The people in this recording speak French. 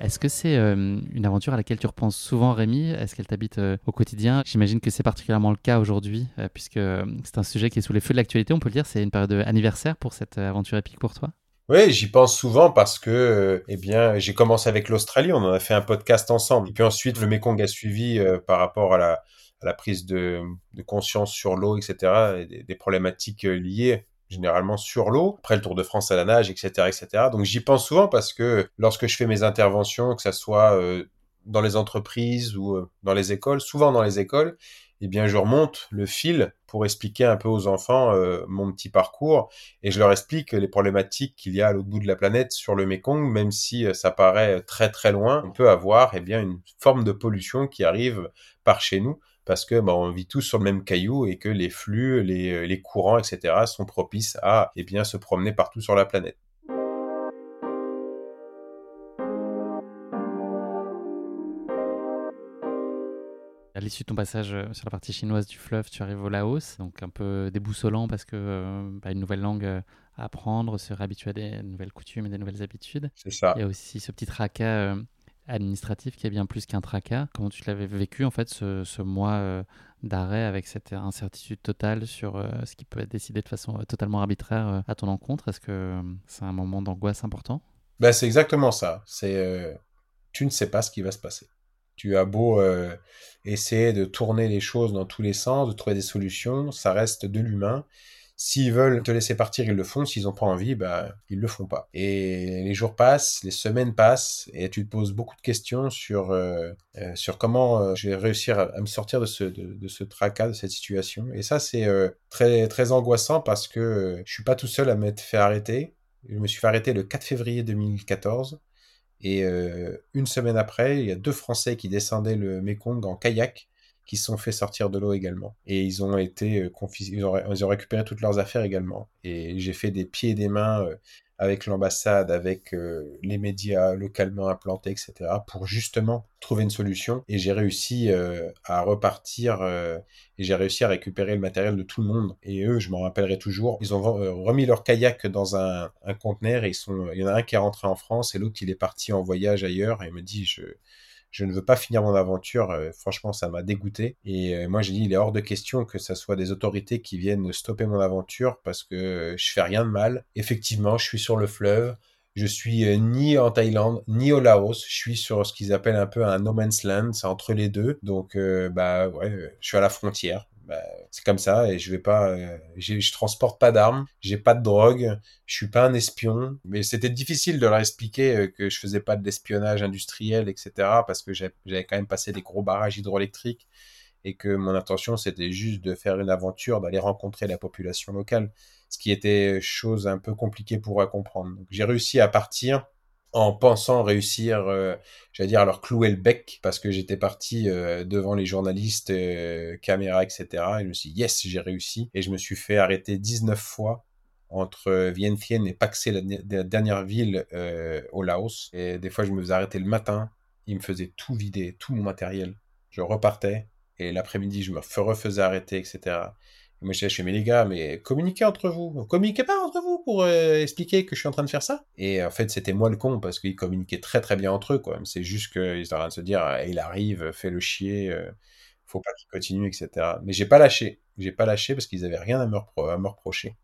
Est-ce que c'est euh, une aventure à laquelle tu repenses souvent, Rémi? Est-ce qu'elle t'habite euh, au quotidien? J'imagine que c'est particulièrement le cas aujourd'hui, euh, puisque c'est un sujet qui est sous les feux de l'actualité, on peut le dire. C'est une période anniversaire pour cette aventure épique pour toi? Oui, j'y pense souvent parce que, eh bien, j'ai commencé avec l'Australie, on en a fait un podcast ensemble. Et puis ensuite, le Mekong a suivi par rapport à la, prise de, conscience sur l'eau, etc., et des problématiques liées généralement sur l'eau, après le Tour de France à la nage, etc., etc. Donc j'y pense souvent parce que lorsque je fais mes interventions, que ça soit euh, dans les entreprises ou euh, dans les écoles, souvent dans les écoles, eh bien je remonte le fil pour expliquer un peu aux enfants euh, mon petit parcours et je leur explique les problématiques qu'il y a à l'autre bout de la planète sur le Mekong, même si ça paraît très très loin, on peut avoir eh bien une forme de pollution qui arrive par chez nous parce que bah, on vit tous sur le même caillou et que les flux, les, euh, les courants, etc. sont propices à eh bien, se promener partout sur la planète. À l'issue de ton passage euh, sur la partie chinoise du fleuve, tu arrives au Laos, donc un peu déboussolant parce que euh, bah, une nouvelle langue à apprendre, se réhabituer à des nouvelles coutumes et des nouvelles habitudes. C'est ça. Il y a aussi ce petit tracas administratif qui est bien plus qu'un tracas. Comment tu l'avais vécu en fait ce, mois euh, d'arrêt avec cette incertitude totale sur euh, ce qui peut être décidé de façon euh, totalement arbitraire à ton encontre? Est-ce que c'est un moment d'angoisse important? Ben, C'est exactement ça. C'est tu ne sais pas ce qui va se passer. Tu as beau essayer de tourner les choses dans tous les sens, de trouver des solutions, ça reste de l'humain. S'ils veulent te laisser partir, ils le font. S'ils n'ont pas envie, bah, ils le font pas. Et les jours passent, les semaines passent, et tu te poses beaucoup de questions sur, euh, euh, sur comment euh, je vais réussir à, me sortir de ce, de, ce tracas, de cette situation. Et ça, c'est très, très angoissant parce que je suis pas tout seul à m'être fait arrêter. Je me suis fait arrêter le 4 février 2014. Et une semaine après, il y a deux Français qui descendaient le Mekong en kayak qui sont fait sortir de l'eau également. Et ils ont été euh, confisqués, ils, ont, récupéré toutes leurs affaires également. Et j'ai fait des pieds et des mains euh, avec l'ambassade, avec euh, les médias localement implantés, etc., pour justement trouver une solution. Et j'ai réussi à repartir et j'ai réussi à récupérer le matériel de tout le monde. Et eux, je m'en rappellerai toujours, ils ont remis leur kayak dans un, un conteneur et ils sont, il y en a un qui est rentré en France et l'autre il est parti en voyage ailleurs et il me dit je je ne veux pas finir mon aventure. Euh, franchement, ça m'a dégoûté. Et euh, moi, j'ai dit, il est hors de question que ce soit des autorités qui viennent stopper mon aventure parce que euh, je fais rien de mal. Effectivement, je suis sur le fleuve. Je suis ni en Thaïlande ni au Laos. Je suis sur ce qu'ils appellent un peu un no man's land. C'est entre les deux. Donc, bah ouais, je suis à la frontière. Bah, c'est comme ça et je vais pas, euh, je transporte pas d'armes, j'ai pas de drogue, je suis pas un espion. Mais c'était difficile de leur expliquer euh, que je faisais pas de l'espionnage industriel, etc. Parce que j'avais quand même passé des gros barrages hydroélectriques et que mon intention c'était juste de faire une aventure, d'aller rencontrer la population locale, ce qui était chose un peu compliquée pour eux à comprendre. j'ai réussi à partir en pensant réussir, euh, j'allais dire, à leur clouer le bec, parce que j'étais parti euh, devant les journalistes, euh, caméras, etc. Et je me suis dit, yes, j'ai réussi. Et je me suis fait arrêter 19 fois entre Vientiane et Paxe, la, la dernière ville au Laos. Et des fois, je me faisais arrêter le matin. Ils me faisaient tout vider, tout mon matériel. Je repartais. Et l'après-midi, je me refaisais arrêter, etc. Moi, je suis mais les gars, mais communiquez entre vous. Communiquez pas entre vous pour euh, expliquer que je suis en train de faire ça. Et en fait, c'était moi le con parce qu'ils communiquaient très très bien entre eux, quoi. C'est juste qu'ils étaient en train de se dire, ah, il arrive, fais le chier, euh, faut pas qu'il continue, etc. Mais j'ai pas lâché. J'ai pas lâché parce qu'ils avaient rien à me, à me reprocher.